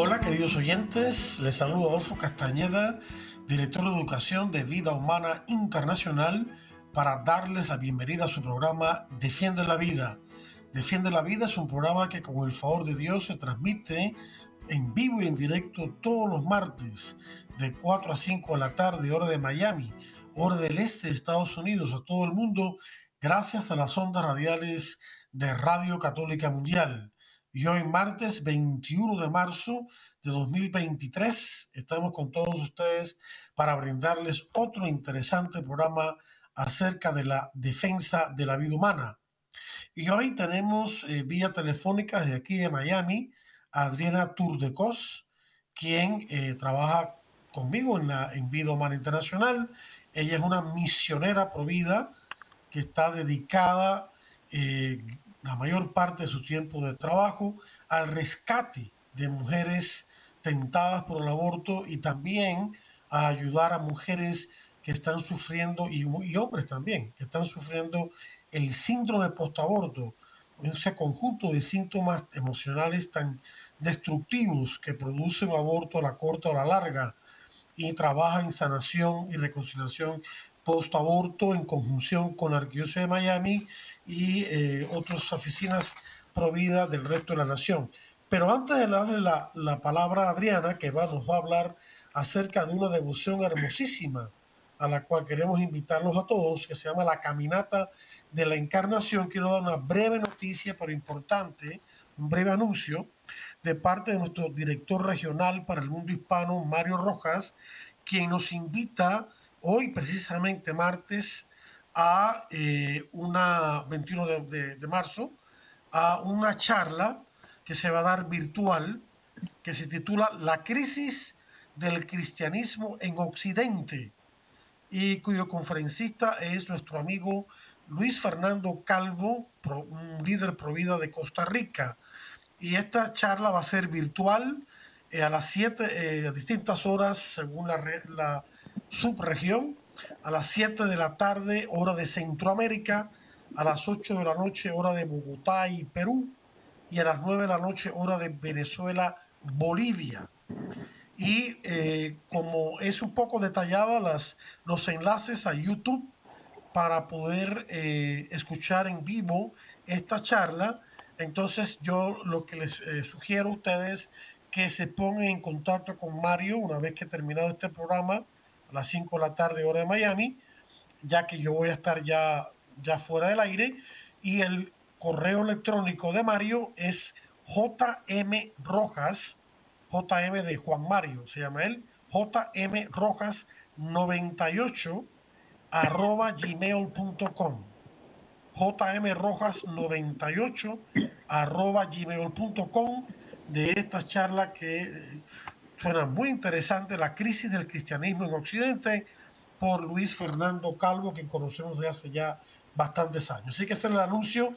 Hola queridos oyentes, les saludo Adolfo Castañeda, director de Educación de Vida Humana Internacional, para darles la bienvenida a su programa Defiende la Vida. Defiende la Vida es un programa que con el favor de Dios se transmite en vivo y en directo todos los martes de 4 a 5 de la tarde, hora de Miami, hora del este de Estados Unidos, a todo el mundo, gracias a las ondas radiales de Radio Católica Mundial. Y hoy martes 21 de marzo de 2023 estamos con todos ustedes para brindarles otro interesante programa acerca de la defensa de la vida humana. Y hoy tenemos eh, vía telefónica desde aquí de Miami a Adriana Turdecos, quien eh, trabaja conmigo en, la, en Vida Humana Internacional. Ella es una misionera provida que está dedicada eh, la mayor parte de su tiempo de trabajo al rescate de mujeres tentadas por el aborto y también a ayudar a mujeres que están sufriendo, y, hombres también, que están sufriendo el síndrome postaborto, ese conjunto de síntomas emocionales tan destructivos que produce un aborto a la corta o a la larga, y trabaja en sanación y reconciliación post-aborto en conjunción con Arquidiócesis de Miami y eh, otras oficinas providas del resto de la nación. Pero antes de darle la, la palabra a Adriana, que va, nos va a hablar acerca de una devoción hermosísima a la cual queremos invitarlos a todos, que se llama la Caminata de la Encarnación, quiero dar una breve noticia, pero importante, un breve anuncio de parte de nuestro director regional para el mundo hispano, Mario Rojas, quien nos invita hoy, precisamente martes, a eh, una 21 de, marzo, a una charla que se va a dar virtual, que se titula La crisis del cristianismo en Occidente, y cuyo conferencista es nuestro amigo Luis Fernando Calvo, un líder provida de Costa Rica. Y esta charla va a ser virtual eh, a las 7, eh, a distintas horas según la, la subregión, a las 7 de la tarde, hora de Centroamérica, a las 8 de la noche, hora de Bogotá y Perú, y a las 9 de la noche, hora de Venezuela, Bolivia. Y eh, como es un poco detallada las, los enlaces a YouTube, para poder eh, escuchar en vivo esta charla. Entonces yo lo que les eh, sugiero a ustedes que se pongan en contacto con Mario una vez que terminado este programa a las 5 de la tarde hora de Miami, ya que yo voy a estar ya, ya fuera del aire. Y el correo electrónico de Mario es JM Rojas, JM de Juan Mario, se llama él, JM Rojas 98 arroba gmail.com jmrojas98 arroba gmail.com de esta charla que suena muy interesante, la crisis del cristianismo en Occidente, por Luis Fernando Calvo, que conocemos de hace ya bastantes años. Así que este es el anuncio.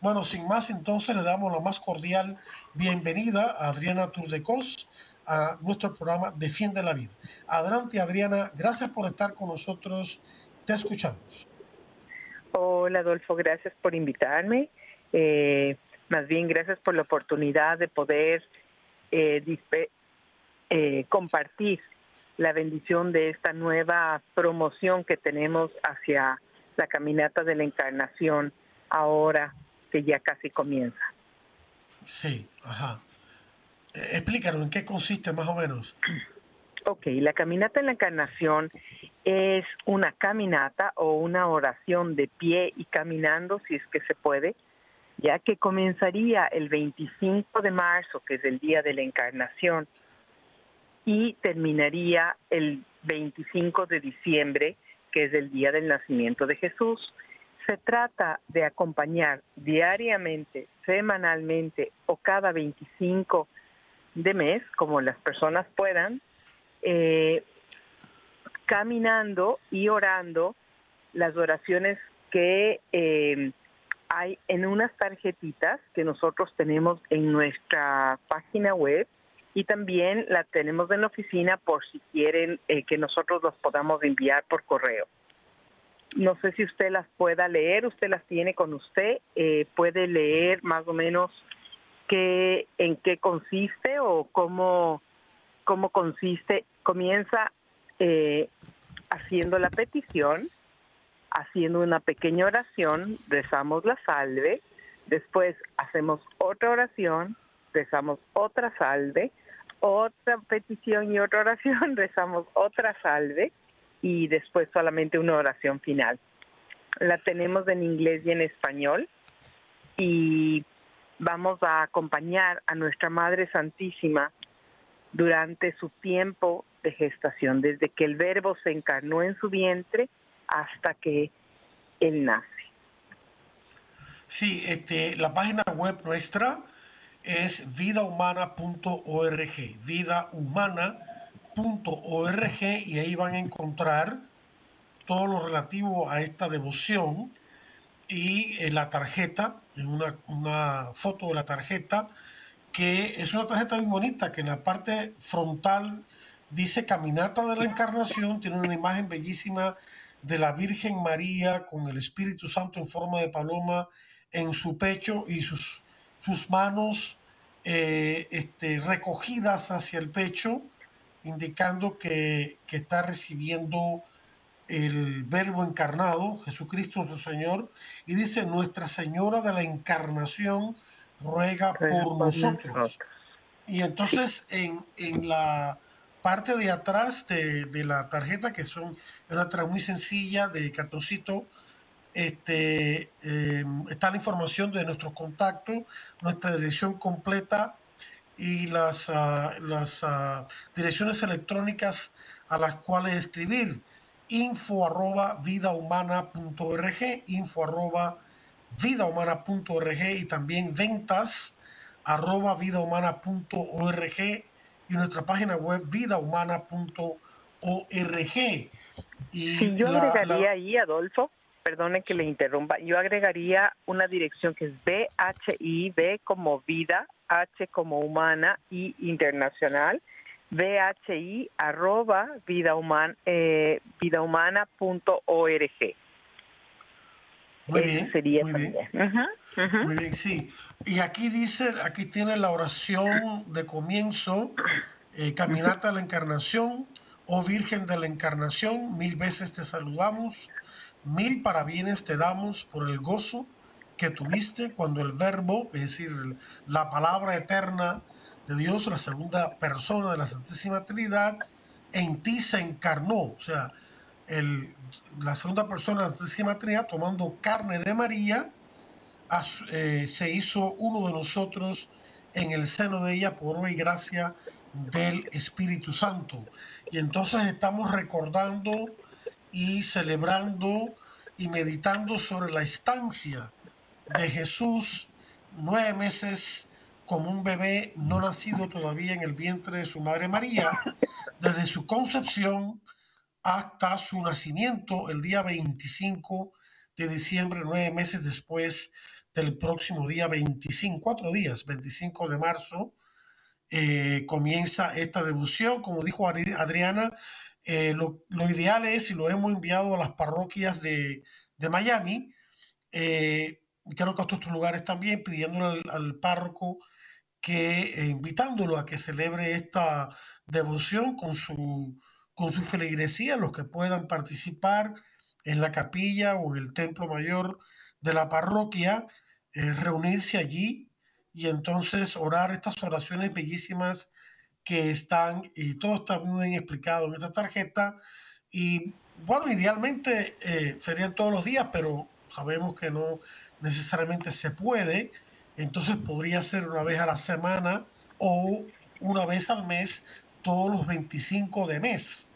Bueno, sin más, entonces le damos la más cordial bienvenida a Adriana Turdecos a nuestro programa Defiende la Vida. Adelante, Adriana, gracias por estar con nosotros te escuchamos. Hola, Adolfo, gracias por invitarme. Eh, más bien, gracias por la oportunidad de poder eh, eh, compartir la bendición de esta nueva promoción que tenemos hacia la caminata de la encarnación ahora que ya casi comienza. Sí, ajá. Explícanos en qué consiste más o menos. Ok, la caminata en la encarnación es una caminata o una oración de pie y caminando, si es que se puede, ya que comenzaría el 25 de marzo, que es el día de la encarnación, y terminaría el 25 de diciembre, que es el día del nacimiento de Jesús. Se trata de acompañar diariamente, semanalmente o cada 25 de mes, como las personas puedan, eh, caminando y orando las oraciones que eh, hay en unas tarjetitas que nosotros tenemos en nuestra página web y también la tenemos en la oficina por si quieren eh, que nosotros los podamos enviar por correo. No sé si usted las pueda leer, usted las tiene con usted, eh, puede leer más o menos qué, en qué consiste o cómo, cómo consiste. Comienza eh, haciendo la petición, haciendo una pequeña oración, rezamos la salve, después hacemos otra oración, rezamos otra salve, otra petición y otra oración, rezamos otra salve y después solamente una oración final. La tenemos en inglés y en español y vamos a acompañar a nuestra Madre Santísima durante su tiempo de gestación, desde que el verbo se encarnó en su vientre hasta que él nace. Sí, este, la página web nuestra es vidahumana.org, vidahumana.org y ahí van a encontrar todo lo relativo a esta devoción y en la tarjeta, una, una foto de la tarjeta, que es una tarjeta muy bonita, que en la parte frontal dice Caminata de la Encarnación, tiene una imagen bellísima de la Virgen María con el Espíritu Santo en forma de paloma en su pecho y sus sus manos eh, este, recogidas hacia el pecho, indicando que, está recibiendo el verbo encarnado, Jesucristo nuestro Señor, y dice, Nuestra Señora de la Encarnación ruega por nosotros. Y entonces en, la parte de atrás de, la tarjeta, que son una tarjeta muy sencilla de cartoncito, este, em, está la información de nuestros contactos, nuestra dirección completa y las, ah, las ah, direcciones electrónicas a las cuales escribir info arroba vidahumana.org, info arroba vidahumana.org y también ventas arroba vidahumana.org y nuestra página web vidahumana.org. Y si yo agregaría ahí, Adolfo, perdone que le interrumpa, yo agregaría una dirección que es BHI, B como vida, H como humana y internacional, BHI arroba vida humana, eh, vidahumana.org. Muy bien, sería muy bien. Muy bien, sí. Y aquí dice, aquí tiene la oración de comienzo, eh, caminata a la encarnación, oh Virgen de la Encarnación, mil veces te saludamos Mil parabienes te damos por el gozo que tuviste cuando el verbo, es decir, la palabra eterna de Dios, la segunda persona de la Santísima Trinidad, en ti se encarnó. O sea, la segunda persona de la Santísima Trinidad, tomando carne de María, eh, se hizo uno de nosotros en el seno de ella por hoy gracia del Espíritu Santo. Y entonces estamos recordando y celebrando y meditando sobre la estancia de Jesús nueve meses como un bebé no nacido todavía en el vientre de su madre María, desde su concepción hasta su nacimiento el día 25 de diciembre, nueve meses después del próximo día 25, cuatro días, 25 de marzo, eh, comienza esta devoción. Como dijo Adriana, eh, lo, ideal es, y lo hemos enviado a las parroquias de, Miami, eh, creo que a otros lugares también, pidiéndole al, párroco que, eh, invitándolo a que celebre esta devoción con su, con su feligresía, los que puedan participar en la capilla o en el templo mayor de la parroquia, reunirse allí y entonces orar estas oraciones bellísimas que están, y todo está muy bien explicado en esta tarjeta. Y bueno, idealmente eh, serían todos los días, pero sabemos que no necesariamente se puede. Entonces podría ser una vez a la semana o una vez al mes, todos los 25 de mes.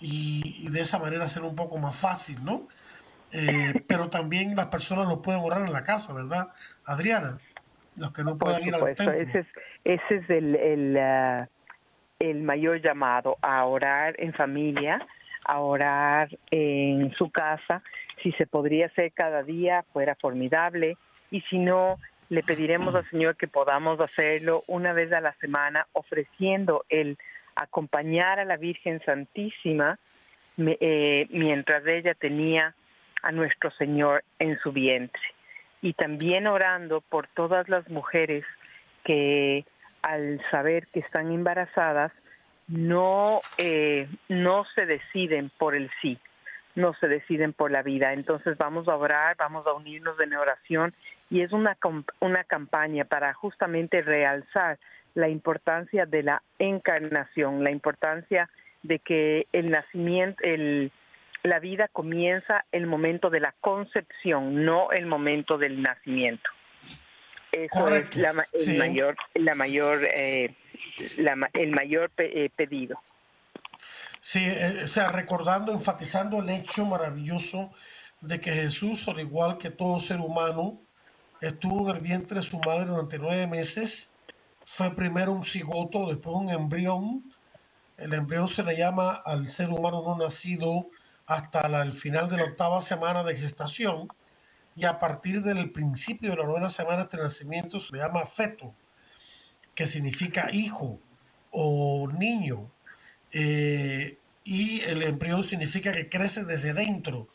Y, de esa manera ser un poco más fácil, ¿no? Eh, pero también las personas lo pueden orar en la casa, ¿verdad, Adriana? los que no pueden ir al templo. Ese es, ese es el, ah, el mayor llamado, a orar en familia, a orar en su casa. Si se podría hacer cada día, fuera formidable. Y si no, le pediremos al Señor que podamos hacerlo una vez a la semana, ofreciendo el acompañar a la Virgen Santísima eh, mientras ella tenía a nuestro Señor en su vientre. Y también orando por todas las mujeres que al saber que están embarazadas no, eh, no se deciden por el sí, no se deciden por la vida. Entonces vamos a orar, vamos a unirnos en oración y es una, una campaña para justamente realzar la importancia de la encarnación, la importancia de que el nacimiento, el, la vida comienza el momento de la concepción, no el momento del nacimiento. Eso es la, el mayor, la mayor, eh, el mayor eh, pedido. Sí, eh, o sea, recordando, enfatizando el hecho maravilloso de que Jesús, al igual que todo ser humano, estuvo en el vientre de su madre durante nueve meses. Fue primero un cigoto, después un embrión. El embrión se le llama al ser humano no nacido hasta el final de la octava semana de gestación. Y a partir del principio de la novena semana de nacimiento se le llama feto, que significa hijo o niño. Eh, y el embrión significa que crece desde dentro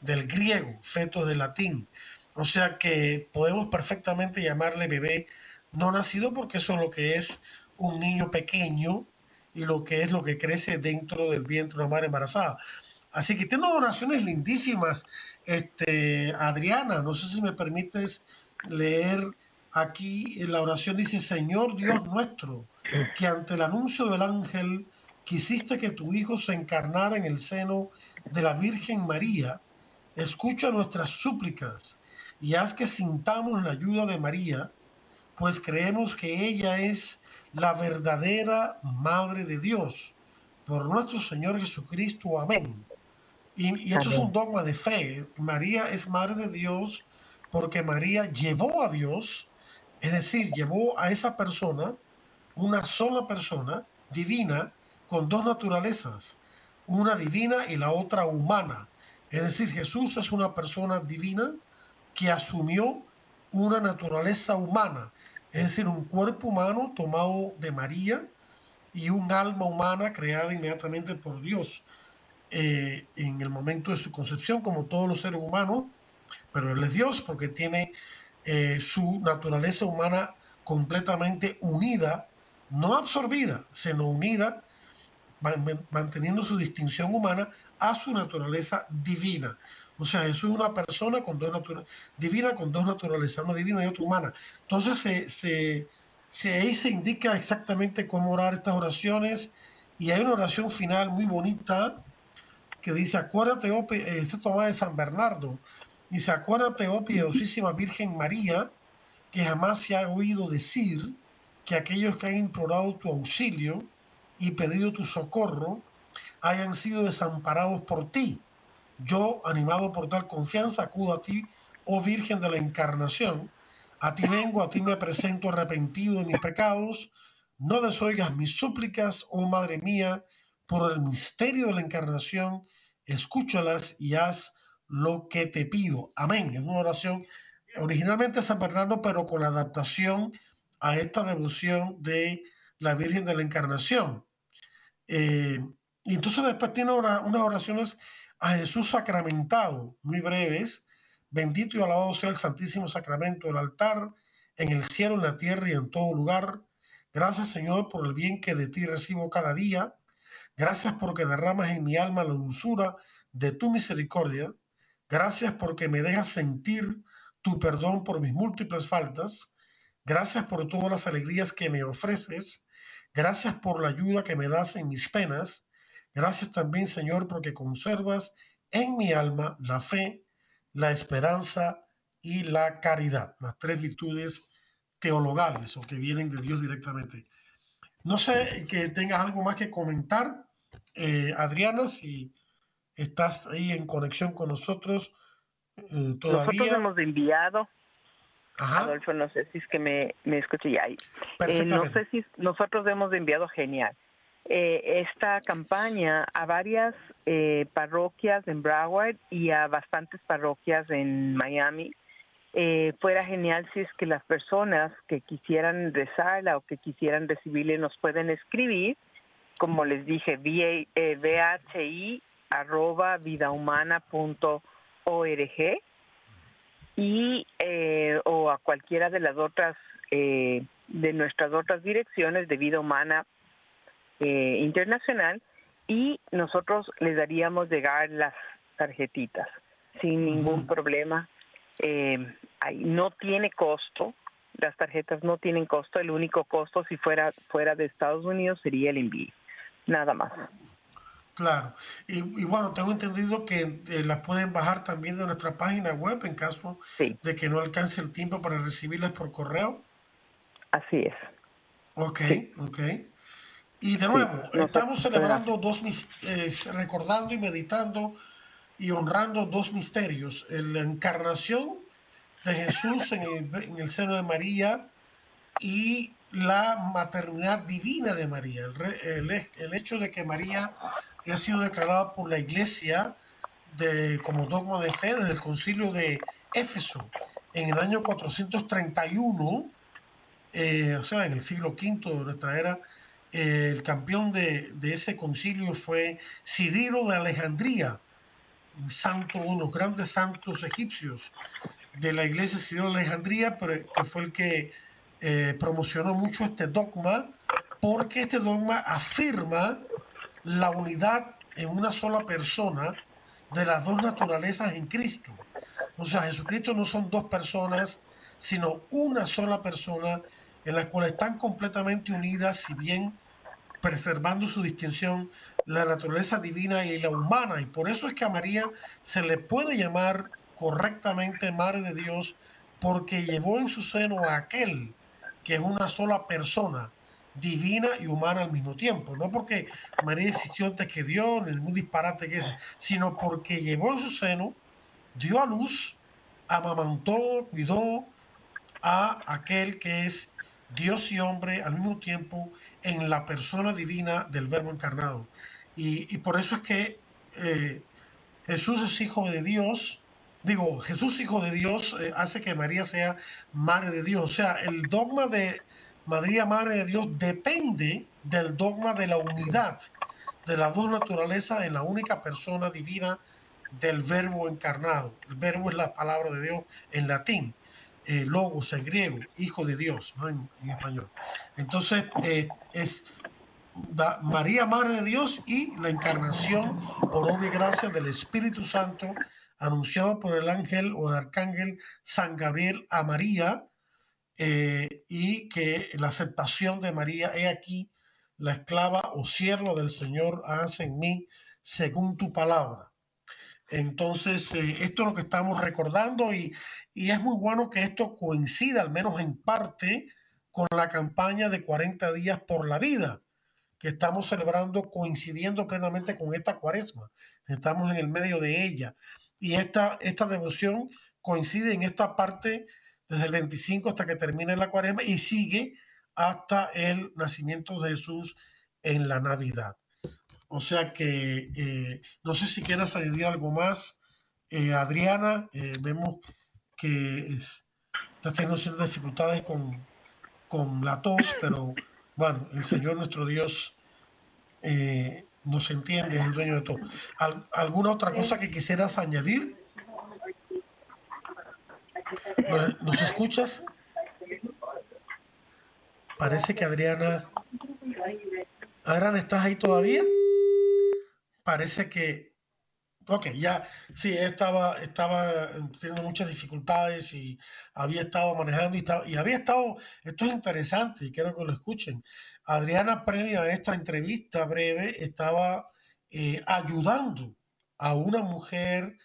del griego, feto de latín. O sea que podemos perfectamente llamarle bebé no nacido porque eso es lo que es un niño pequeño y lo que es lo que crece dentro del vientre de una madre embarazada. Así que tengo oraciones lindísimas, este, Adriana, no sé si me permites leer aquí la oración, dice, Señor Dios nuestro, que ante el anuncio del ángel quisiste que tu Hijo se encarnara en el seno de la Virgen María, escucha nuestras súplicas y haz que sintamos la ayuda de María, pues creemos que ella es la verdadera Madre de Dios. Por nuestro Señor Jesucristo. Amén. Y, esto es un dogma de fe. María es Madre de Dios porque María llevó a Dios, es decir, llevó a esa persona, una sola persona divina, con dos naturalezas, una divina y la otra humana. Es decir, Jesús es una persona divina que asumió una naturaleza humana, es decir, un cuerpo humano tomado de María y un alma humana creada inmediatamente por Dios eh, en el momento de su concepción, como todos los seres humanos, pero Él es Dios porque tiene eh, su naturaleza humana completamente unida, no absorbida, sino unida, manteniendo su distinción humana a su naturaleza divina. O sea, Jesús es una persona con dos divina con dos naturalezas, una divina y otra humana. Entonces, se, se, ahí se indica exactamente cómo orar estas oraciones y hay una oración final muy bonita que dice, acuérdate, oh, esta tomada de San Bernardo, dice, acuérdate, oh piadosísima Virgen María, que jamás se ha oído decir que aquellos que han implorado tu auxilio y pedido tu socorro hayan sido desamparados por ti yo, animado por tal confianza, acudo a ti, oh Virgen de la Encarnación. A ti vengo, a ti me presento arrepentido de mis pecados. No desoigas mis súplicas, oh Madre mía, por el misterio de la Encarnación. Escúchalas y haz lo que te pido. Amén. Es una oración originalmente San Bernardo, pero con adaptación a esta devoción de la Virgen de la Encarnación. Eh, y entonces después tiene unas oraciones a Jesús sacramentado, muy breves. Bendito y alabado sea el Santísimo Sacramento del altar, en el cielo, en la tierra y en todo lugar. Gracias, Señor, por el bien que de ti recibo cada día. Gracias porque derramas en mi alma la dulzura de tu misericordia. Gracias porque me dejas sentir tu perdón por mis múltiples faltas. Gracias por todas las alegrías que me ofreces. Gracias por la ayuda que me das en mis penas. Gracias también, Señor, porque conservas en mi alma la fe, la esperanza y la caridad, las tres virtudes teologales o que vienen de Dios directamente. No sé que tengas algo más que comentar, eh, Adriana, si estás ahí en conexión con nosotros eh, todavía. Nosotros hemos enviado Adolfo, no sé si es que me, me escuché ya. Eh, no sé si nosotros hemos enviado genial. Eh, esta campaña a varias eh, parroquias en Broward y a bastantes parroquias en Miami. Eh, fuera genial si es que las personas que quisieran rezarla o que quisieran recibirle nos pueden escribir, como les dije, vhi arroba vidahumana.org y o a cualquiera de las otras de nuestras otras direcciones de vida humana eh, internacional y nosotros les daríamos llegar las tarjetitas sin ningún problema. Eh, no tiene costo, las tarjetas no tienen costo, el único costo si fuera fuera de Estados Unidos sería el envío, nada más. Claro, y, bueno, tengo entendido que eh, las pueden bajar también de nuestra página web en caso de que no alcance el tiempo para recibirlas por correo. Así es. Ok, ok. Y de nuevo, estamos celebrando dos, eh, recordando y meditando y honrando dos misterios, la encarnación de Jesús en el, seno de María y la maternidad divina de María, el, hecho de que María ha sido declarada por la Iglesia de, como dogma de fe desde el concilio de Éfeso en el año 431, eh, o sea, en el siglo V de nuestra era, el campeón de, ese concilio fue Cirilo de Alejandría, santo, uno de los grandes santos egipcios de la iglesia Cirilo de Alejandría, pero que fue el que eh, promocionó mucho este dogma, porque este dogma afirma la unidad en una sola persona de las dos naturalezas en Cristo. O sea, Jesucristo no son dos personas, sino una sola persona en la cual están completamente unidas, si bien preservando su distinción, la naturaleza divina y la humana. Y por eso es que a María se le puede llamar correctamente Madre de Dios, porque llevó en su seno a aquel que es una sola persona, divina y humana al mismo tiempo. No porque María existió antes que Dios, ni ningún disparate que es, sino porque llevó en su seno, dio a luz, amamantó, cuidó a aquel que es Dios y hombre al mismo tiempo en la persona divina del Verbo encarnado. Y, por eso es que eh, Jesús es hijo de Dios, digo, Jesús hijo de Dios eh, hace que María sea madre de Dios. O sea, el dogma de María madre de Dios depende del dogma de la unidad de las dos naturalezas en la única persona divina del verbo encarnado. El verbo es la palabra de Dios en latín. Eh, logos en griego, hijo de Dios, ¿no? en, español. Entonces, eh, es María, Madre de Dios, y la encarnación por obra y gracia del Espíritu Santo, anunciado por el ángel o el arcángel San Gabriel a María, eh, y que la aceptación de María, he aquí, la esclava o sierva del Señor, hace en mí según tu palabra. Entonces, esto es lo que estamos recordando y, y es muy bueno que esto coincida, al menos en parte, con la campaña de 40 días por la vida que estamos celebrando coincidiendo plenamente con esta cuaresma. Estamos en el medio de ella. Y esta, esta devoción coincide en esta parte desde el 25 hasta que termine la cuaresma y sigue hasta el nacimiento de Jesús en la Navidad. O sea que eh, no sé si quieras añadir algo más, eh, Adriana. Eh, vemos que está teniendo ciertas dificultades con, con, la tos, pero bueno, el Señor nuestro Dios nos entiende, es el dueño de todo. ¿Alguna otra cosa que quisieras añadir? ¿Nos escuchas? Parece que Adriana... Adriana, ¿estás ahí todavía? Parece que Ok, ya, sí, estaba, estaba teniendo muchas dificultades y había estado manejando y, y había estado, esto es interesante y quiero que lo escuchen. Adriana, previa a esta entrevista breve, estaba eh, ayudando a una mujer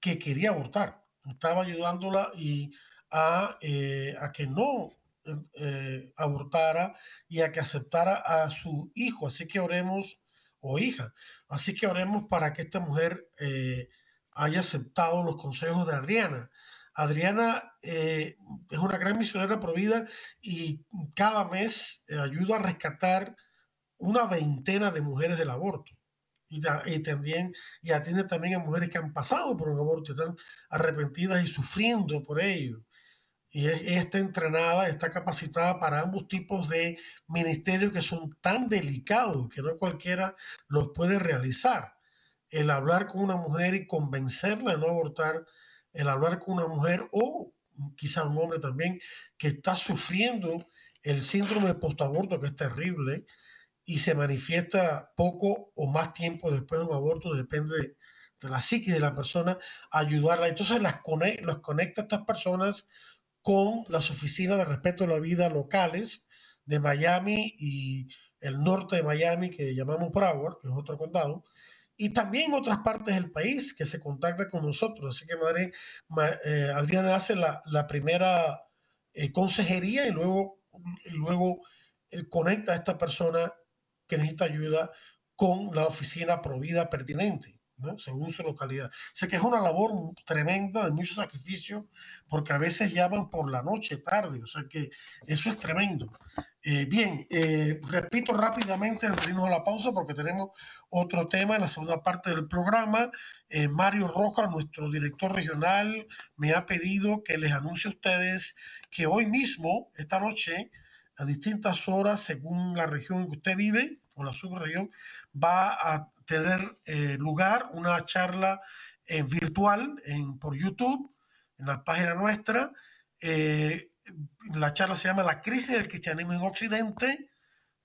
que quería abortar. Estaba ayudándola y a, eh, a que no eh, abortara y a que aceptara a su hijo. Así que oremos, o hija, Así que oremos para que esta mujer eh, haya aceptado los consejos de Adriana. Adriana eh, es una gran misionera provida y cada mes eh, ayuda a rescatar una veintena de mujeres del aborto. Y, también y atiende también a mujeres que han pasado por un aborto, están arrepentidas y sufriendo por ello. Y está entrenada, está capacitada para ambos tipos de ministerios que son tan delicados que no cualquiera los puede realizar. El hablar con una mujer y convencerla de no abortar, el hablar con una mujer o quizá un hombre también que está sufriendo el síndrome de postaborto, que es terrible, y se manifiesta poco o más tiempo después de un aborto, depende de, la psique de la persona, ayudarla. Entonces las los conecta a estas personas con las oficinas de respeto de la vida locales de Miami y el norte de Miami, que llamamos Broward, que es otro condado, y también otras partes del país que se contactan con nosotros. Así que Madre, eh, Adriana hace la, primera eh, consejería y luego, luego eh, conecta a esta persona que necesita ayuda con la oficina provida pertinente, según su localidad. Sé que es una labor tremenda, de mucho sacrificio, porque a veces llaman por la noche, tarde, o sea que eso es tremendo. Eh, bien, eh, repito rápidamente antes de a la pausa, porque tenemos otro tema en la segunda parte del programa. Eh, Mario Rojas, nuestro director regional, me ha pedido que les anuncie a ustedes que hoy mismo, esta noche, a distintas horas según la región en que usted vive o la subregión, va a tener eh, lugar una charla eh, virtual en, por YouTube, en la página nuestra. Eh, la charla se llama La crisis del cristianismo en Occidente,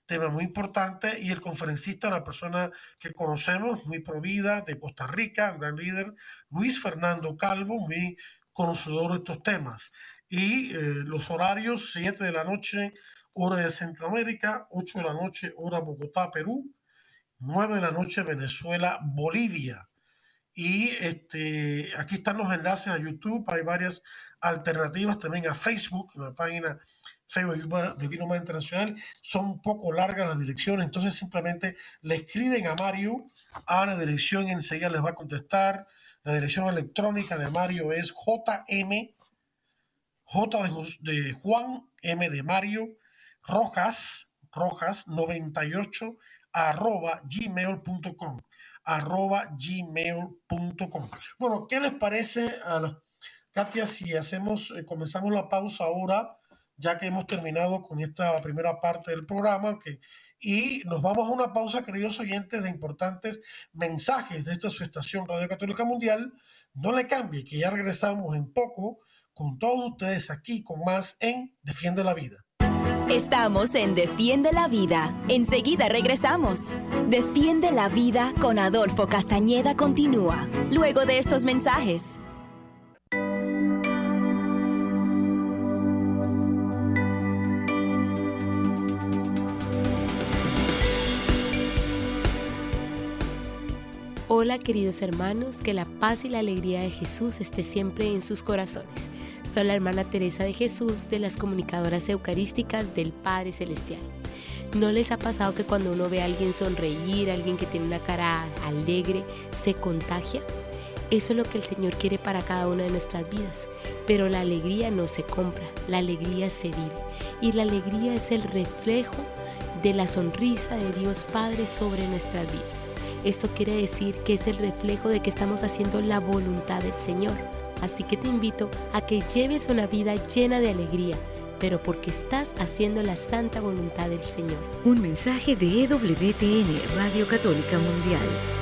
tema muy importante, y el conferencista, una persona que conocemos, muy provida, de Costa Rica, un gran líder, Luis Fernando Calvo, muy conocedor de estos temas. Y los horarios, 7 de la noche, hora de Centroamérica, 8 de la noche, hora Bogotá, Perú, 9 de la noche, Venezuela, Bolivia. Y este, aquí están los enlaces a YouTube, hay varias alternativas también a Facebook, la página Facebook de Vino Más Internacional. Son un poco largas las direcciones, entonces simplemente le escriben a Mario a la dirección y enseguida les va a contestar. La dirección electrónica de Mario es JM, J de Juan, M de Mario, rojas, rojas 98 arroba gmail.com arroba gmail.com bueno ¿qué les parece a Katia si hacemos eh, comenzamos la pausa ahora ya que hemos terminado con esta primera parte del programa que, y nos vamos a una pausa queridos oyentes de importantes mensajes de esta su estación Radio Católica Mundial. No le cambie que ya regresamos en poco con todos ustedes aquí con más en Defiende la Vida Estamos en Defiende la Vida. Enseguida regresamos. Defiende la Vida con Adolfo Castañeda continúa, luego de estos mensajes. Hola queridos hermanos, que la paz y la alegría de Jesús esté siempre en sus corazones. Soy la hermana Teresa de Jesús de las comunicadoras eucarísticas del Padre Celestial. ¿No les ha pasado que cuando uno ve a alguien sonreír, a alguien que tiene una cara alegre, se contagia? Eso es lo que el Señor quiere para cada una de nuestras vidas. Pero la alegría no se compra, la alegría se vive. Y la alegría es el reflejo de la sonrisa de Dios Padre sobre nuestras vidas. Esto quiere decir que es el reflejo de que estamos haciendo la voluntad del Señor. Así que te invito a que lleves una vida llena de alegría, pero porque estás haciendo la santa voluntad del Señor. Un mensaje de EWTN, Radio Católica Mundial.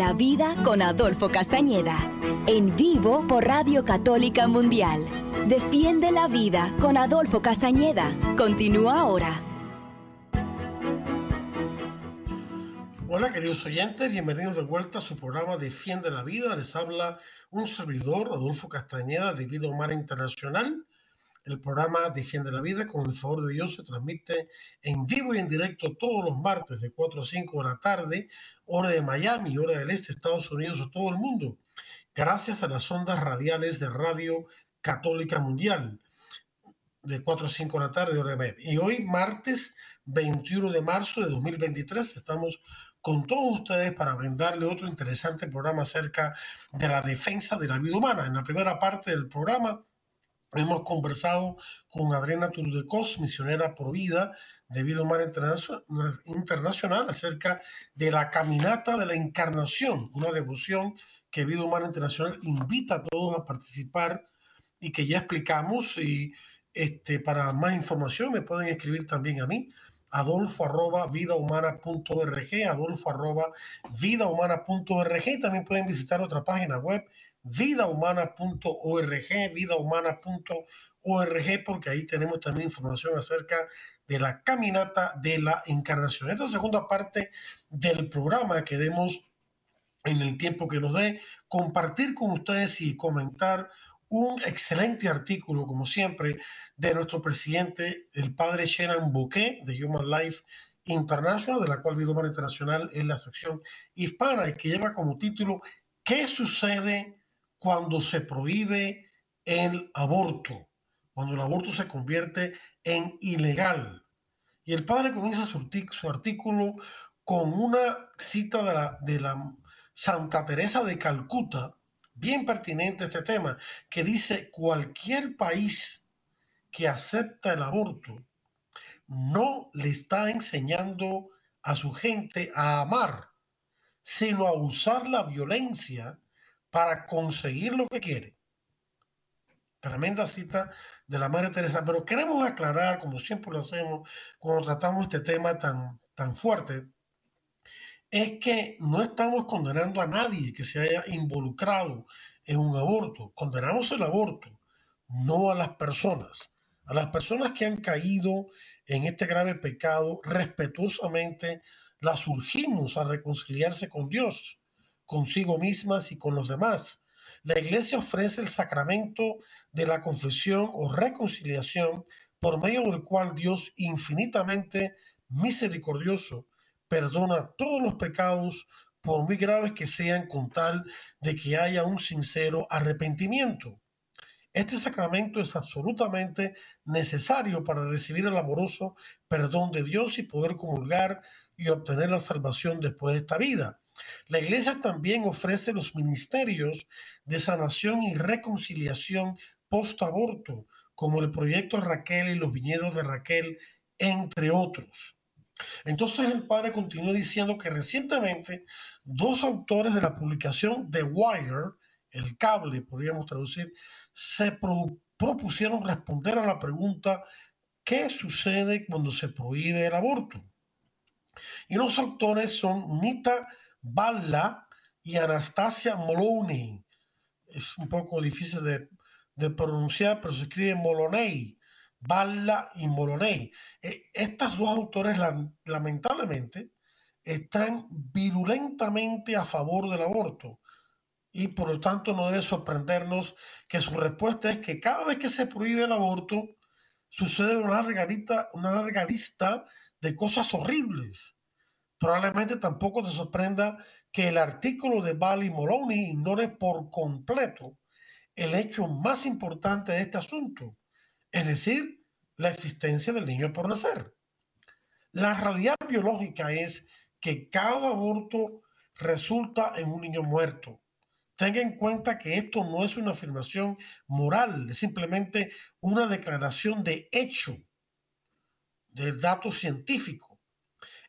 La vida con Adolfo Castañeda. En vivo por Radio Católica Mundial. Defiende la vida con Adolfo Castañeda. Continúa ahora. Hola queridos oyentes, bienvenidos de vuelta a su programa Defiende la vida. Les habla un servidor, Adolfo Castañeda, de Vida Humana Internacional. El programa Defiende la Vida, con el favor de Dios, se transmite en vivo y en directo todos los martes de 4 a 5 de la tarde, hora de Miami, hora del este, Estados Unidos, a todo el mundo, gracias a las ondas radiales de Radio Católica Mundial, de 4 a 5 de la tarde, hora de Miami. Y hoy, martes 21 de marzo de 2023, estamos con todos ustedes para brindarle otro interesante programa acerca de la defensa de la vida humana. En la primera parte del programa, Hemos conversado con Adriana Turdecos, misionera por vida de Vida Humana Internacional, acerca de la caminata de la encarnación, una devoción que Vida Humana Internacional invita a todos a participar y que ya explicamos. Y este, para más información me pueden escribir también a mí, adolfo arroba vidahumana.org, adolfo arroba vidahumana.org. También pueden visitar otra página web vidahumana.org, vidahumana.org, porque ahí tenemos también información acerca de la caminata de la encarnación. Esta segunda parte del programa queremos en el tiempo que nos dé compartir con ustedes y comentar un excelente artículo, como siempre, de nuestro presidente, el padre Shannon Bouquet, de Human Life International, de la cual Vida Internacional es la sección hispana y que lleva como título ¿Qué sucede cuando se prohíbe el aborto, cuando el aborto se convierte en ilegal. Y el padre comienza su, artículo con una cita de la, de la Santa Teresa de Calcuta, bien pertinente este tema, que dice, cualquier país que acepta el aborto no le está enseñando a su gente a amar, sino a usar la violencia para conseguir lo que quiere. Tremenda cita de la Madre Teresa, pero queremos aclarar, como siempre lo hacemos cuando tratamos este tema tan, tan fuerte, es que no estamos condenando a nadie que se haya involucrado en un aborto. Condenamos el aborto, no a las personas. A las personas que han caído en este grave pecado, respetuosamente las urgimos a reconciliarse con Dios consigo mismas y con los demás. La iglesia ofrece el sacramento de la confesión o reconciliación por medio del cual Dios infinitamente misericordioso perdona todos los pecados por muy graves que sean con tal de que haya un sincero arrepentimiento. Este sacramento es absolutamente necesario para recibir el amoroso perdón de Dios y poder comulgar y obtener la salvación después de esta vida. La iglesia también ofrece los ministerios de sanación y reconciliación post-aborto, como el proyecto Raquel y los viñedos de Raquel, entre otros. Entonces el padre continúa diciendo que recientemente dos autores de la publicación The Wire, el cable, podríamos traducir, se propusieron responder a la pregunta ¿qué sucede cuando se prohíbe el aborto? Y los autores son Nita Balla y Anastasia Moloney. Es un poco difícil de, pronunciar, pero se escribe Moloney. Balla y Moloney. Eh, estas dos autores, lamentablemente, están virulentamente a favor del aborto. Y por lo tanto no debe sorprendernos que su respuesta es que cada vez que se prohíbe el aborto, sucede una larga una larga lista de cosas horribles Probablemente tampoco te sorprenda que el artículo de Bali Moloney ignore por completo el hecho más importante de este asunto, es decir, la existencia del niño por nacer. La realidad biológica es que cada aborto resulta en un niño muerto. Tenga en cuenta que esto no es una afirmación moral, es simplemente una declaración de hecho, del dato científico.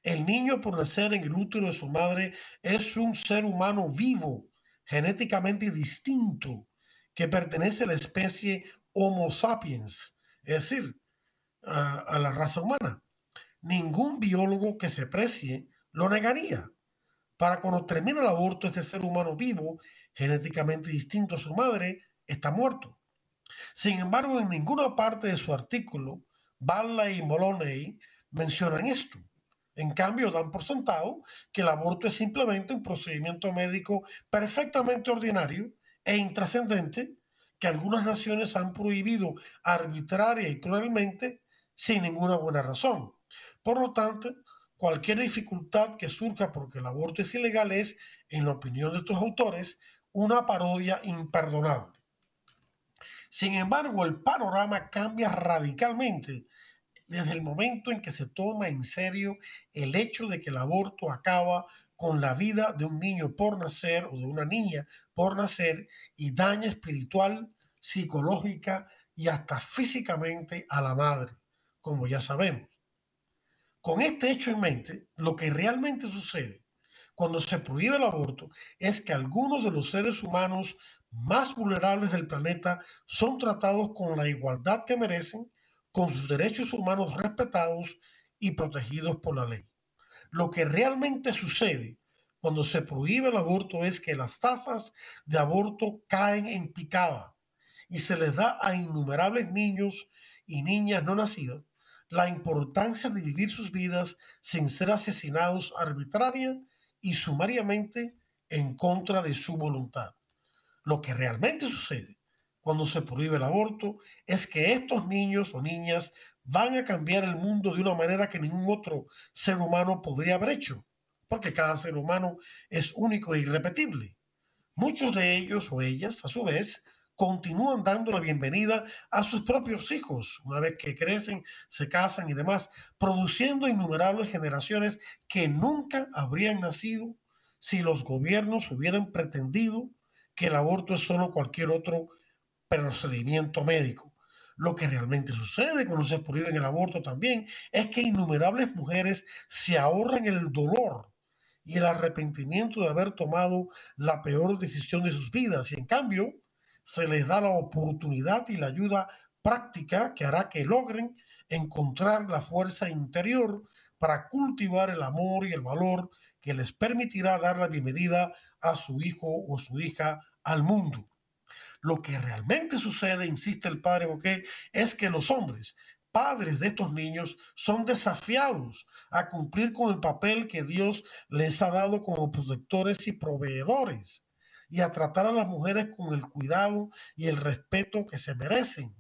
El niño por nacer en el útero de su madre es un ser humano vivo, genéticamente distinto, que pertenece a la especie Homo sapiens, es decir, a, la raza humana. Ningún biólogo que se precie lo negaría. Para cuando termina el aborto, este ser humano vivo genéticamente distinto a su madre, está muerto. Sin embargo, en ninguna parte de su artículo, Balla y Moloney mencionan esto. En cambio, dan por sentado que el aborto es simplemente un procedimiento médico perfectamente ordinario e intrascendente que algunas naciones han prohibido arbitraria y cruelmente sin ninguna buena razón. Por lo tanto, cualquier dificultad que surja porque el aborto es ilegal es, en la opinión de estos autores, una parodia imperdonable. Sin embargo, el panorama cambia radicalmente desde el momento en que se toma en serio el hecho de que el aborto acaba con la vida de un niño por nacer o de una niña por nacer y daña espiritual, psicológica y hasta físicamente a la madre, como ya sabemos. Con este hecho en mente, lo que realmente sucede cuando se prohíbe el aborto es que algunos de los seres humanos más vulnerables del planeta son tratados con la igualdad que merecen, con sus derechos humanos respetados y protegidos por la ley. Lo que realmente sucede cuando se prohíbe el aborto es que las tasas de aborto caen en picada y se les da a innumerables niños y niñas no nacidas la importancia de vivir sus vidas sin ser asesinados arbitraria y sumariamente en contra de su voluntad. Lo que realmente sucede cuando se prohíbe el aborto es que estos niños o niñas van a cambiar el mundo de una manera que ningún otro ser humano podría haber hecho, porque cada ser humano es único e irrepetible. Muchos de ellos o ellas, a su vez, continúan dando la bienvenida a sus propios hijos, una vez que crecen, se casan y demás, produciendo innumerables generaciones que nunca habrían nacido si los gobiernos hubieran pretendido que el aborto es solo cualquier otro procedimiento médico. Lo que realmente sucede cuando se prohíbe el aborto también es que innumerables mujeres se ahorran el dolor y el arrepentimiento de haber tomado la peor decisión de sus vidas y en cambio se les da la oportunidad y la ayuda práctica que hará que logren encontrar la fuerza interior para cultivar el amor y el valor que les permitirá dar la bienvenida a su hijo o su hija al mundo. Lo que realmente sucede, insiste el padre Boquet, es que los hombres, padres de estos niños, son desafiados a cumplir con el papel que Dios les ha dado como protectores y proveedores y a tratar a las mujeres con el cuidado y el respeto que se merecen.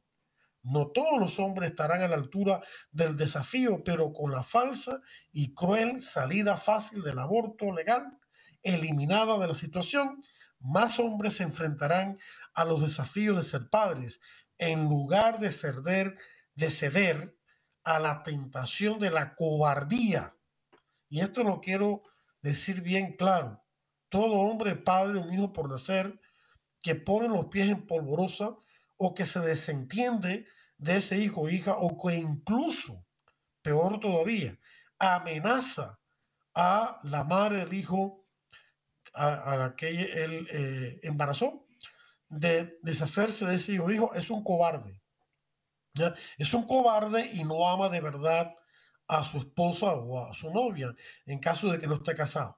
No todos los hombres estarán a la altura del desafío, pero con la falsa y cruel salida fácil del aborto legal eliminada de la situación, más hombres se enfrentarán a los desafíos de ser padres en lugar de ceder, de ceder a la tentación de la cobardía. Y esto lo quiero decir bien claro todo hombre padre de un hijo por nacer que pone los pies en polvorosa o que se desentiende de ese hijo o hija o que incluso, peor todavía, amenaza a la madre del hijo a, la que él eh, embarazó de deshacerse de ese hijo es un cobarde. Es un cobarde y no ama de verdad a su esposa o a su novia en caso de que no esté casado.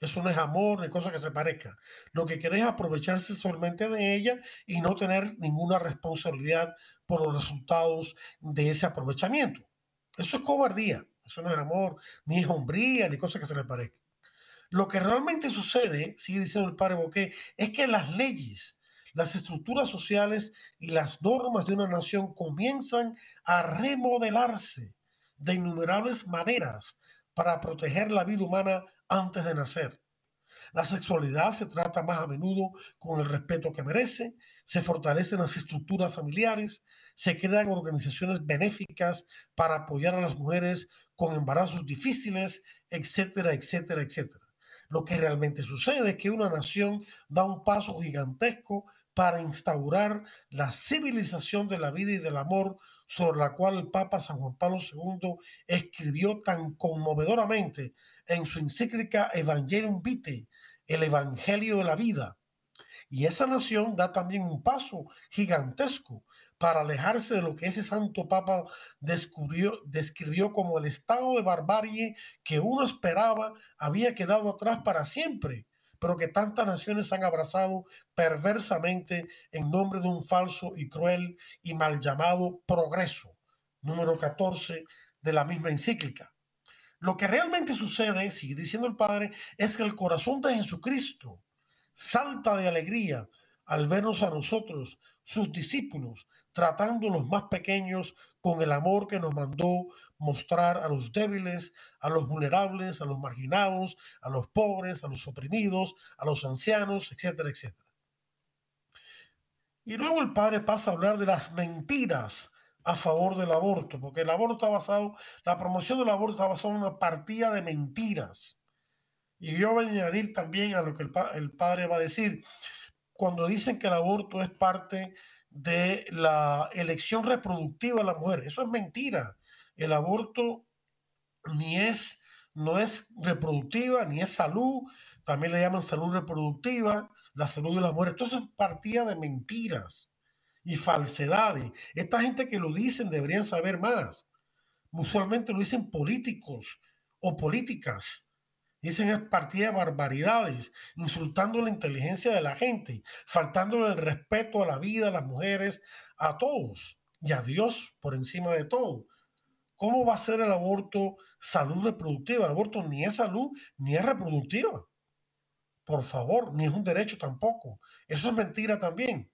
Eso no es amor ni cosa que se parezca. Lo que quiere es aprovecharse solamente de ella y no tener ninguna responsabilidad por los resultados de ese aprovechamiento. Eso es cobardía. Eso no es amor, ni es hombría, ni cosa que se le parezca. Lo que realmente sucede, sigue diciendo el padre Boqué, es que las leyes, las estructuras sociales y las normas de una nación comienzan a remodelarse de innumerables maneras para proteger la vida humana antes de nacer. La sexualidad se trata más a menudo con el respeto que merece, se fortalecen las estructuras familiares, se crean organizaciones benéficas para apoyar a las mujeres con embarazos difíciles, etcétera, etcétera, etcétera. Lo que realmente sucede es que una nación da un paso gigantesco para instaurar la civilización de la vida y del amor sobre la cual el Papa San Juan Pablo II escribió tan conmovedoramente en su encíclica Evangelium Vitae, el Evangelio de la vida. Y esa nación da también un paso gigantesco para alejarse de lo que ese santo papa descubrió, describió como el estado de barbarie que uno esperaba había quedado atrás para siempre, pero que tantas naciones han abrazado perversamente en nombre de un falso y cruel y mal llamado progreso. Número 14 de la misma encíclica. Lo que realmente sucede, sigue diciendo el Padre, es que el corazón de Jesucristo salta de alegría al vernos a nosotros, sus discípulos, tratando a los más pequeños con el amor que nos mandó mostrar a los débiles, a los vulnerables, a los marginados, a los pobres, a los oprimidos, a los ancianos, etcétera, etcétera. Y luego el padre pasa a hablar de las mentiras a favor del aborto, porque el aborto está basado, la promoción del aborto está basada en una partida de mentiras. Y yo voy a añadir también a lo que el, el padre va a decir, cuando dicen que el aborto es parte de la elección reproductiva de la mujer. Eso es mentira. El aborto ni es, no es reproductiva, ni es salud. También le llaman salud reproductiva, la salud de la mujer. Entonces partía de mentiras y falsedades. Esta gente que lo dicen deberían saber más. Usualmente lo dicen políticos o políticas Dicen es partida de barbaridades, insultando la inteligencia de la gente, faltándole el respeto a la vida, a las mujeres, a todos y a Dios por encima de todo. ¿Cómo va a ser el aborto salud reproductiva? El aborto ni es salud ni es reproductiva. Por favor, ni es un derecho tampoco. Eso es mentira también.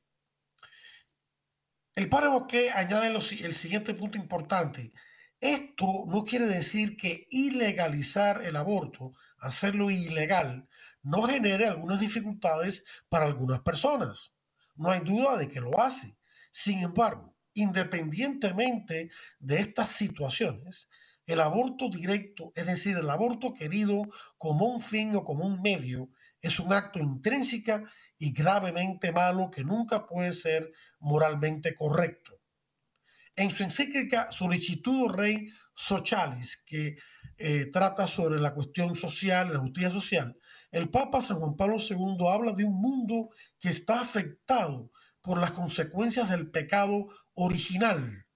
El padre Bosque añade el siguiente punto importante. Esto no quiere decir que ilegalizar el aborto hacerlo ilegal no genere algunas dificultades para algunas personas. No hay duda de que lo hace. Sin embargo, independientemente de estas situaciones, el aborto directo, es decir, el aborto querido como un fin o como un medio, es un acto intrínseca y gravemente malo que nunca puede ser moralmente correcto. En su encíclica Solicitudo Rey Socialis, que eh, trata sobre la cuestión social, la justicia social, el Papa San Juan Pablo II habla de un mundo que está afectado por las consecuencias del pecado original,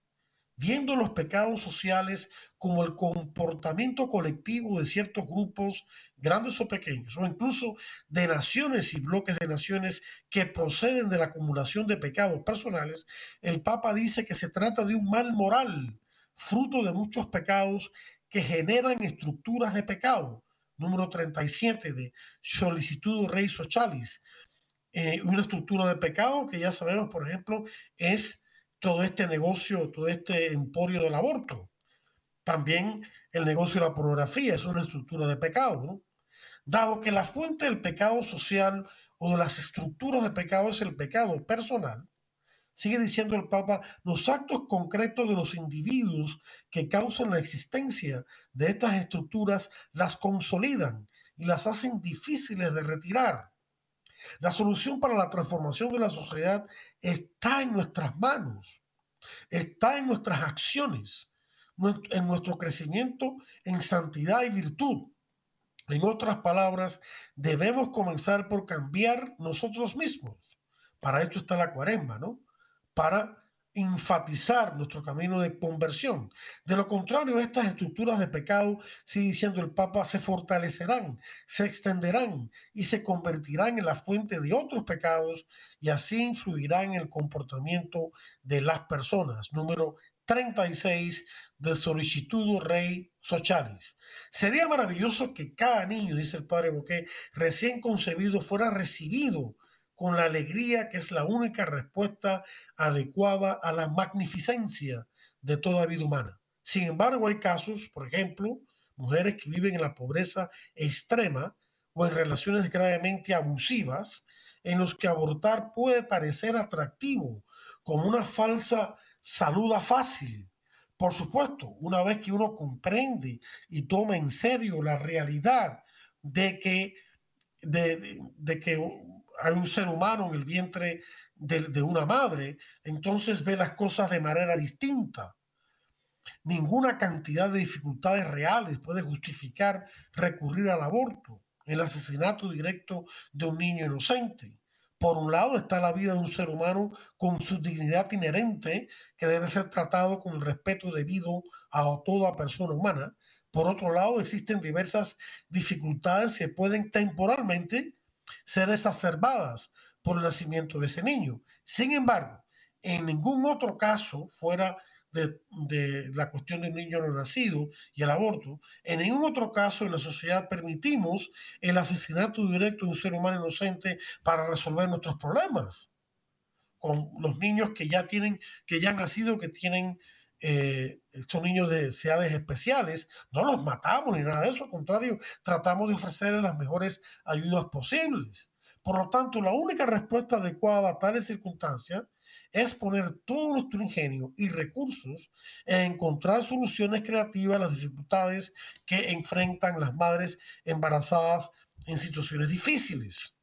viendo los pecados sociales como el comportamiento colectivo de ciertos grupos, grandes o pequeños, o incluso de naciones y bloques de naciones que proceden de la acumulación de pecados personales, el Papa dice que se trata de un mal moral, fruto de muchos pecados que generan estructuras de pecado. Número 37 de solicitud rey socialis. Eh, una estructura de pecado que ya sabemos, por ejemplo, es todo este negocio, todo este emporio del aborto. También el negocio de la pornografía es una estructura de pecado. Dado que la fuente del pecado social o de las estructuras de pecado es el pecado personal, Sigue diciendo el Papa, los actos concretos de los individuos que causan la existencia de estas estructuras las consolidan y las hacen difíciles de retirar. La solución para la transformación de la sociedad está en nuestras manos, está en nuestras acciones, en nuestro crecimiento en santidad y virtud. En otras palabras, debemos comenzar por cambiar nosotros mismos. Para esto está la cuaresma, ¿no? para enfatizar nuestro camino de conversión. De lo contrario, estas estructuras de pecado, sigue diciendo el Papa, se fortalecerán, se extenderán y se convertirán en la fuente de otros pecados y así influirán en el comportamiento de las personas. Número 36 del Solicitudo Rey Sochalis. Sería maravilloso que cada niño, dice el Padre Boqué, recién concebido fuera recibido con la alegría que es la única respuesta adecuada a la magnificencia de toda vida humana. Sin embargo, hay casos, por ejemplo, mujeres que viven en la pobreza extrema o en relaciones gravemente abusivas, en los que abortar puede parecer atractivo, como una falsa saluda fácil. Por supuesto, una vez que uno comprende y toma en serio la realidad de que de, que hay un ser humano en el vientre de, una madre, entonces ve las cosas de manera distinta. Ninguna cantidad de dificultades reales puede justificar recurrir al aborto, el asesinato directo de un niño inocente. Por un lado está la vida de un ser humano con su dignidad inherente, que debe ser tratado con el respeto debido a toda persona humana. Por otro lado, existen diversas dificultades que pueden temporalmente ser exacerbadas por el nacimiento de ese niño. Sin embargo, en ningún otro caso fuera de, la cuestión de un niño no nacido y el aborto, en ningún otro caso en la sociedad permitimos el asesinato directo de un ser humano inocente para resolver nuestros problemas. Con los niños que ya tienen, que ya han nacido, que tienen eh, estos niños de edades especiales, no los matamos ni nada de eso, al contrario, tratamos de ofrecerles las mejores ayudas posibles. Por lo tanto, la única respuesta adecuada a tales circunstancias es poner todo nuestro ingenio y recursos en encontrar soluciones creativas a las dificultades que enfrentan las madres embarazadas en situaciones difíciles.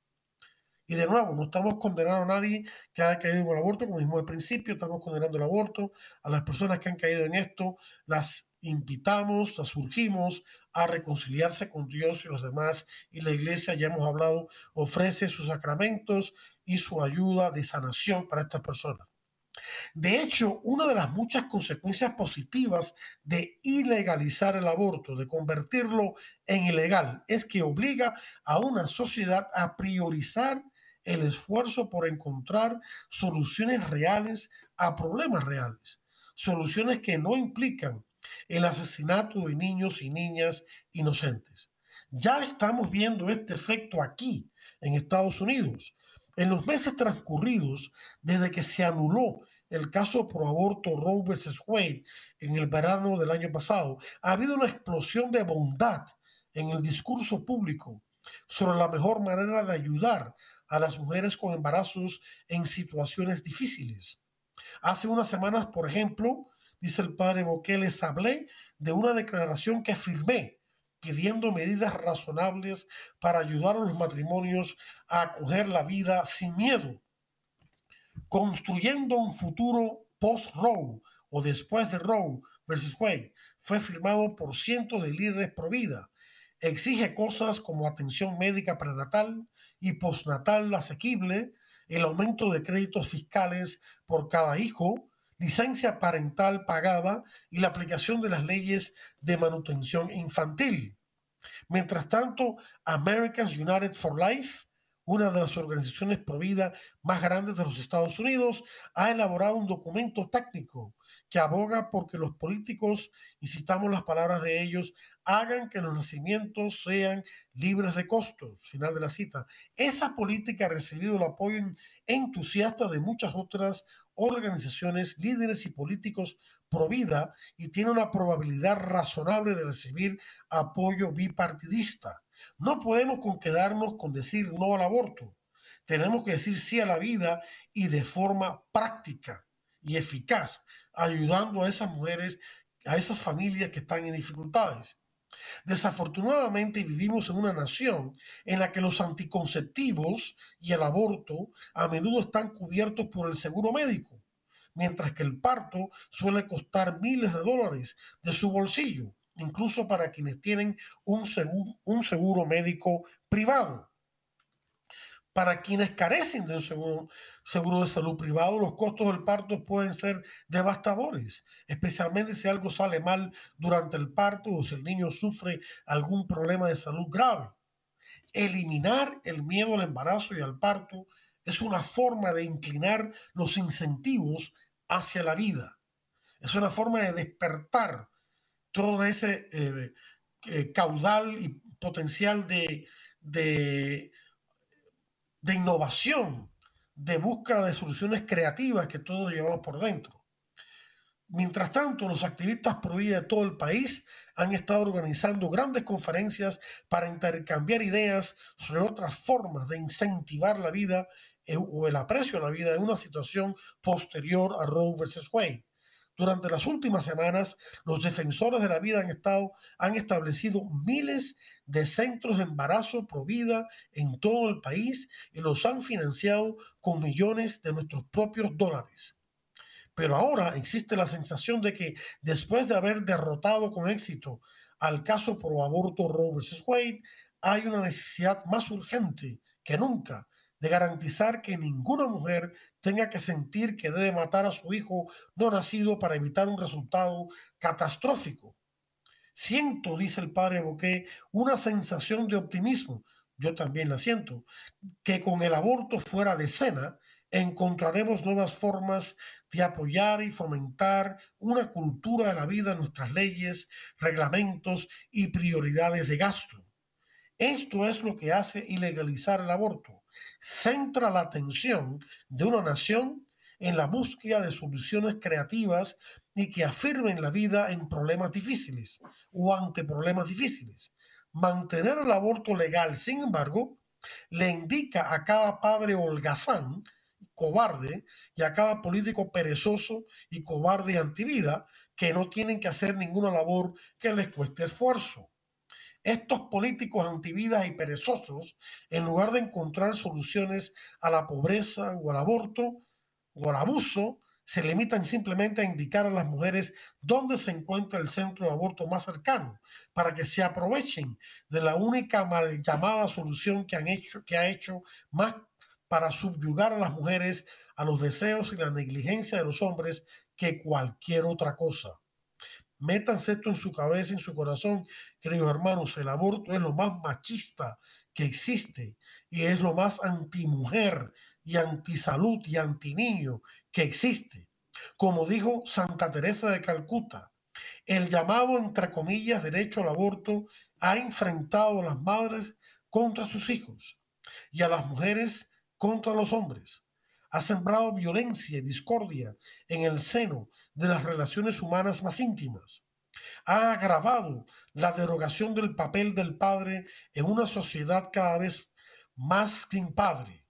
Y de nuevo, no estamos condenando a nadie que haya caído en el aborto, como dijimos al principio, estamos condenando el aborto. A las personas que han caído en esto, las invitamos, las surgimos a reconciliarse con Dios y los demás. Y la iglesia, ya hemos hablado, ofrece sus sacramentos y su ayuda de sanación para estas personas. De hecho, una de las muchas consecuencias positivas de ilegalizar el aborto, de convertirlo en ilegal, es que obliga a una sociedad a priorizar el esfuerzo por encontrar soluciones reales a problemas reales, soluciones que no implican el asesinato de niños y niñas inocentes. Ya estamos viendo este efecto aquí en Estados Unidos. En los meses transcurridos desde que se anuló el caso pro aborto Roe vs. Wade en el verano del año pasado, ha habido una explosión de bondad en el discurso público sobre la mejor manera de ayudar a las mujeres con embarazos en situaciones difíciles. Hace unas semanas, por ejemplo, dice el padre Boque, les hablé de una declaración que firmé pidiendo medidas razonables para ayudar a los matrimonios a acoger la vida sin miedo, construyendo un futuro post-Roe o después de Roe versus Wade. Fue firmado por cientos de líderes pro vida. Exige cosas como atención médica prenatal y postnatal asequible, el aumento de créditos fiscales por cada hijo, licencia parental pagada y la aplicación de las leyes de manutención infantil. Mientras tanto, Americans United for Life, una de las organizaciones pro vida más grandes de los Estados Unidos, ha elaborado un documento técnico que aboga por que los políticos, y citamos las palabras de ellos, hagan que los nacimientos sean libres de costos. Final de la cita. Esa política ha recibido el apoyo entusiasta de muchas otras organizaciones, líderes y políticos pro vida y tiene una probabilidad razonable de recibir apoyo bipartidista. No podemos quedarnos con decir no al aborto. Tenemos que decir sí a la vida y de forma práctica y eficaz, ayudando a esas mujeres, a esas familias que están en dificultades. Desafortunadamente vivimos en una nación en la que los anticonceptivos y el aborto a menudo están cubiertos por el seguro médico, mientras que el parto suele costar miles de dólares de su bolsillo, incluso para quienes tienen un seguro, un seguro médico privado. Para quienes carecen de un seguro, seguro de salud privado, los costos del parto pueden ser devastadores, especialmente si algo sale mal durante el parto o si el niño sufre algún problema de salud grave. Eliminar el miedo al embarazo y al parto es una forma de inclinar los incentivos hacia la vida. Es una forma de despertar todo ese eh, eh, caudal y potencial de, de de innovación, de búsqueda de soluciones creativas que todos llevamos por dentro. Mientras tanto, los activistas pro vida de todo el país han estado organizando grandes conferencias para intercambiar ideas sobre otras formas de incentivar la vida eh, o el aprecio a la vida en una situación posterior a Roe versus Wade. Durante las últimas semanas, los defensores de la vida han, estado, han establecido miles de centros de embarazo pro vida en todo el país y los han financiado con millones de nuestros propios dólares. Pero ahora existe la sensación de que después de haber derrotado con éxito al caso pro aborto Roe vs. Wade, hay una necesidad más urgente que nunca de garantizar que ninguna mujer tenga que sentir que debe matar a su hijo no nacido para evitar un resultado catastrófico. Siento, dice el padre Boqué, una sensación de optimismo, yo también la siento, que con el aborto fuera de escena encontraremos nuevas formas de apoyar y fomentar una cultura de la vida en nuestras leyes, reglamentos y prioridades de gasto. Esto es lo que hace ilegalizar el aborto. Centra la atención de una nación en la búsqueda de soluciones creativas y que afirmen la vida en problemas difíciles o ante problemas difíciles. Mantener el aborto legal, sin embargo, le indica a cada padre holgazán, cobarde, y a cada político perezoso y cobarde antivida que no tienen que hacer ninguna labor que les cueste esfuerzo. Estos políticos antividas y perezosos, en lugar de encontrar soluciones a la pobreza o al aborto o al abuso, se limitan simplemente a indicar a las mujeres dónde se encuentra el centro de aborto más cercano, para que se aprovechen de la única mal llamada solución que, han hecho, que ha hecho más para subyugar a las mujeres a los deseos y la negligencia de los hombres que cualquier otra cosa. Métanse esto en su cabeza, en su corazón, queridos hermanos, el aborto es lo más machista que existe y es lo más antimujer y antisalud y antiniño que existe. Como dijo Santa Teresa de Calcuta, el llamado, entre comillas, derecho al aborto ha enfrentado a las madres contra sus hijos y a las mujeres contra los hombres ha sembrado violencia y discordia en el seno de las relaciones humanas más íntimas. Ha agravado la derogación del papel del padre en una sociedad cada vez más sin padre.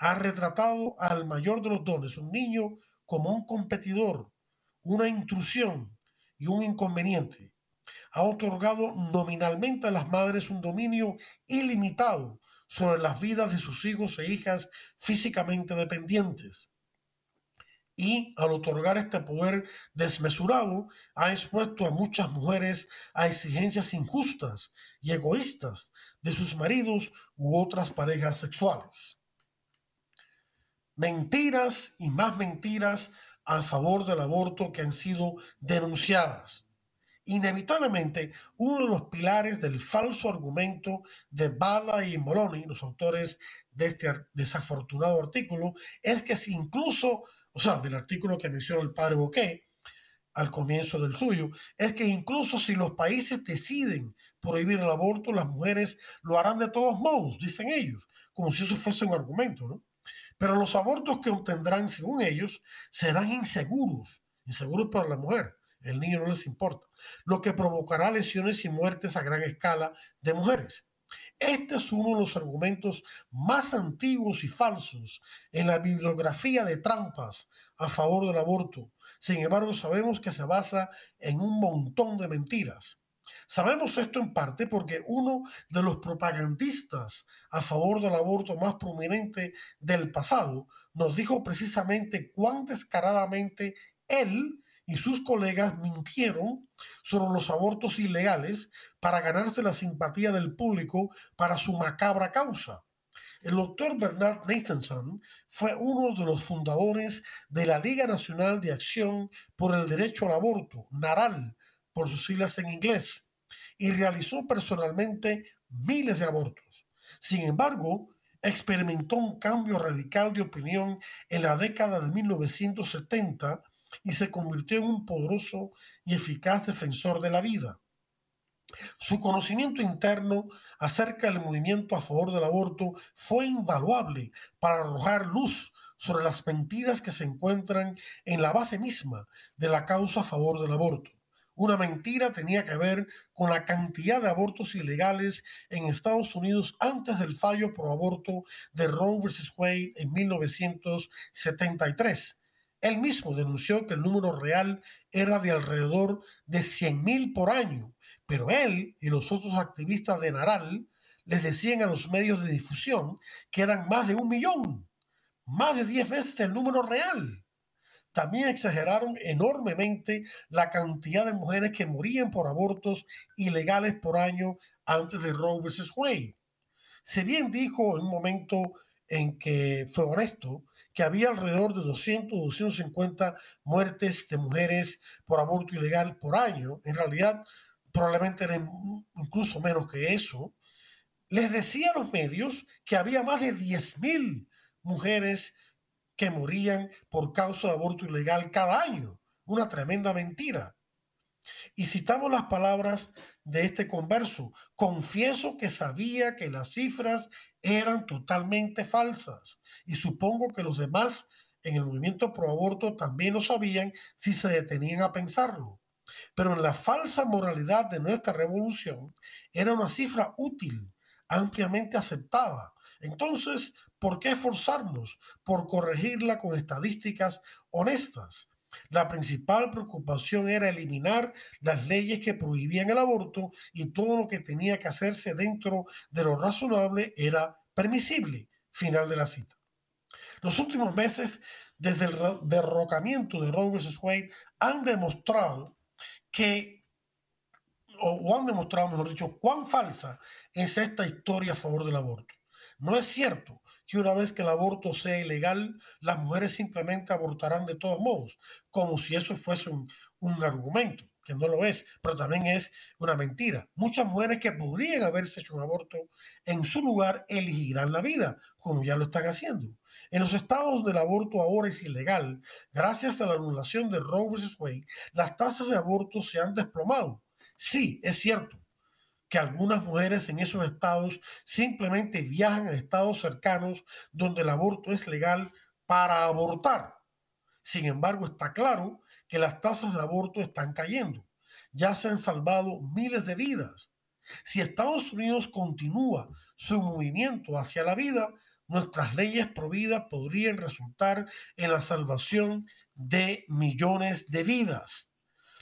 Ha retratado al mayor de los dones, un niño, como un competidor, una intrusión y un inconveniente. Ha otorgado nominalmente a las madres un dominio ilimitado sobre las vidas de sus hijos e hijas físicamente dependientes. Y al otorgar este poder desmesurado, ha expuesto a muchas mujeres a exigencias injustas y egoístas de sus maridos u otras parejas sexuales. Mentiras y más mentiras a favor del aborto que han sido denunciadas inevitablemente uno de los pilares del falso argumento de Bala y Moloney, los autores de este desafortunado artículo, es que si incluso, o sea, del artículo que menciona el padre Bouquet al comienzo del suyo, es que incluso si los países deciden prohibir el aborto, las mujeres lo harán de todos modos, dicen ellos, como si eso fuese un argumento, ¿no? Pero los abortos que obtendrán, según ellos, serán inseguros, inseguros para la mujer el niño no les importa, lo que provocará lesiones y muertes a gran escala de mujeres. Este es uno de los argumentos más antiguos y falsos en la bibliografía de trampas a favor del aborto. Sin embargo, sabemos que se basa en un montón de mentiras. Sabemos esto en parte porque uno de los propagandistas a favor del aborto más prominente del pasado nos dijo precisamente cuán descaradamente él y sus colegas mintieron sobre los abortos ilegales para ganarse la simpatía del público para su macabra causa. El doctor Bernard Nathanson fue uno de los fundadores de la Liga Nacional de Acción por el Derecho al Aborto, NARAL, por sus siglas en inglés, y realizó personalmente miles de abortos. Sin embargo, experimentó un cambio radical de opinión en la década de 1970 y se convirtió en un poderoso y eficaz defensor de la vida. Su conocimiento interno acerca del movimiento a favor del aborto fue invaluable para arrojar luz sobre las mentiras que se encuentran en la base misma de la causa a favor del aborto. Una mentira tenía que ver con la cantidad de abortos ilegales en Estados Unidos antes del fallo pro aborto de Roe vs. Wade en 1973 Él mismo denunció que el número real era de alrededor de 100.000 por año, pero él y los otros activistas de Naral les decían a los medios de difusión que eran más de un millón, más de 10 veces el número real. También exageraron enormemente la cantidad de mujeres que morían por abortos ilegales por año antes de Roe vs. Wade. Si bien dijo en un momento en que fue honesto que había alrededor de 200 o 250 muertes de mujeres por aborto ilegal por año, en realidad probablemente eran incluso menos que eso, les decía a los medios que había más de 10.000 mujeres que morían por causa de aborto ilegal cada año. Una tremenda mentira. Y citamos las palabras de este converso. Confieso que sabía que las cifras eran totalmente falsas y supongo que los demás en el movimiento pro aborto también lo sabían si se detenían a pensarlo. Pero en la falsa moralidad de nuestra revolución era una cifra útil, ampliamente aceptada. Entonces, ¿por qué esforzarnos por corregirla con estadísticas honestas? La principal preocupación era eliminar las leyes que prohibían el aborto y todo lo que tenía que hacerse dentro de lo razonable era permisible. Final de la cita. Los últimos meses, desde el derrocamiento de Roe vs. Wade, han demostrado que, o han demostrado, mejor dicho, cuán falsa es esta historia a favor del aborto. No es cierto que una vez que el aborto sea ilegal, las mujeres simplemente abortarán de todos modos, como si eso fuese un, argumento, que no lo es, pero también es una mentira. Muchas mujeres que podrían haberse hecho un aborto en su lugar elegirán la vida, como ya lo están haciendo. En los estados donde el aborto ahora es ilegal, gracias a la anulación de Roe vs. Wade, las tasas de aborto se han desplomado. Sí, es cierto, que algunas mujeres en esos estados simplemente viajan a estados cercanos donde el aborto es legal para abortar. Sin embargo, está claro que las tasas de aborto están cayendo. Ya se han salvado miles de vidas. Si Estados Unidos continúa su movimiento hacia la vida, nuestras leyes prohibidas podrían resultar en la salvación de millones de vidas.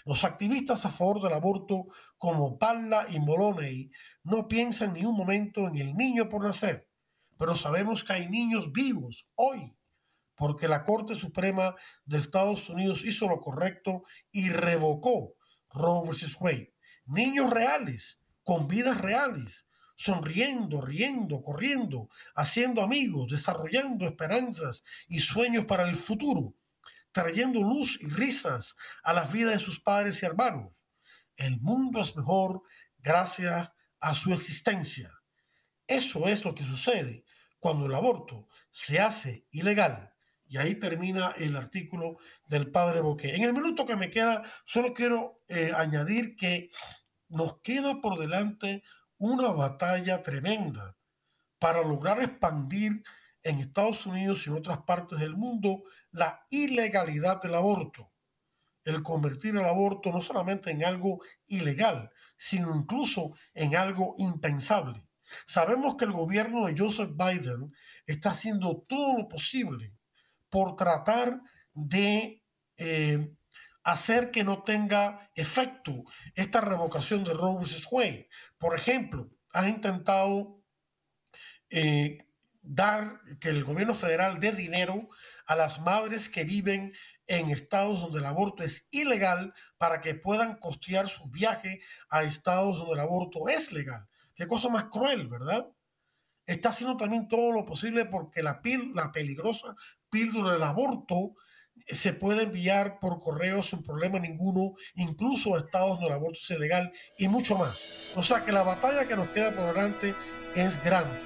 Los activistas a favor del aborto como Palla y Moloney no piensan ni un momento en el niño por nacer, pero sabemos que hay niños vivos hoy porque la Corte Suprema de Estados Unidos hizo lo correcto y revocó Roe vs. Wade. Niños reales, con vidas reales, sonriendo, riendo, corriendo, haciendo amigos, desarrollando esperanzas y sueños para el futuro trayendo luz y risas a las vidas de sus padres y hermanos. El mundo es mejor gracias a su existencia. Eso es lo que sucede cuando el aborto se hace ilegal. Y ahí termina el artículo del padre Boque. En el minuto que me queda, solo quiero eh, añadir que nos queda por delante una batalla tremenda para lograr expandir en Estados Unidos y en otras partes del mundo la ilegalidad del aborto. El convertir el aborto no solamente en algo ilegal, sino incluso en algo impensable. Sabemos que el gobierno de Joseph Biden está haciendo todo lo posible por tratar de eh, hacer que no tenga efecto esta revocación de Roe vs. Wade. Por ejemplo, ha intentado eh, dar, que el gobierno federal dé dinero a las madres que viven en estados donde el aborto es ilegal para que puedan costear su viaje a estados donde el aborto es legal. Qué cosa más cruel, ¿verdad? Está haciendo también todo lo posible porque la, pil, la peligrosa píldora del aborto se puede enviar por correo sin problema ninguno, incluso a estados donde el aborto es ilegal y mucho más. O sea que la batalla que nos queda por delante es grande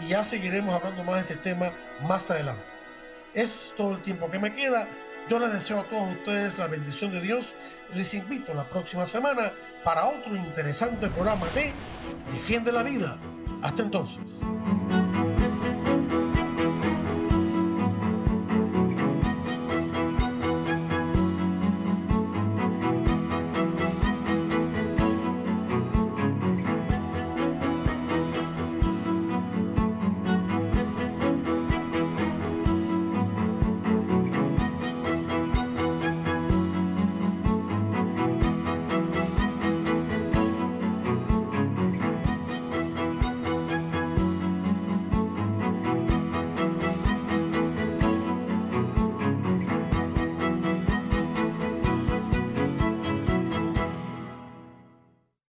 y ya seguiremos hablando más de este tema más adelante. Es todo el tiempo que me queda. Yo les deseo a todos ustedes la bendición de Dios. Les invito la próxima semana para otro interesante programa de Defiende la Vida. Hasta entonces.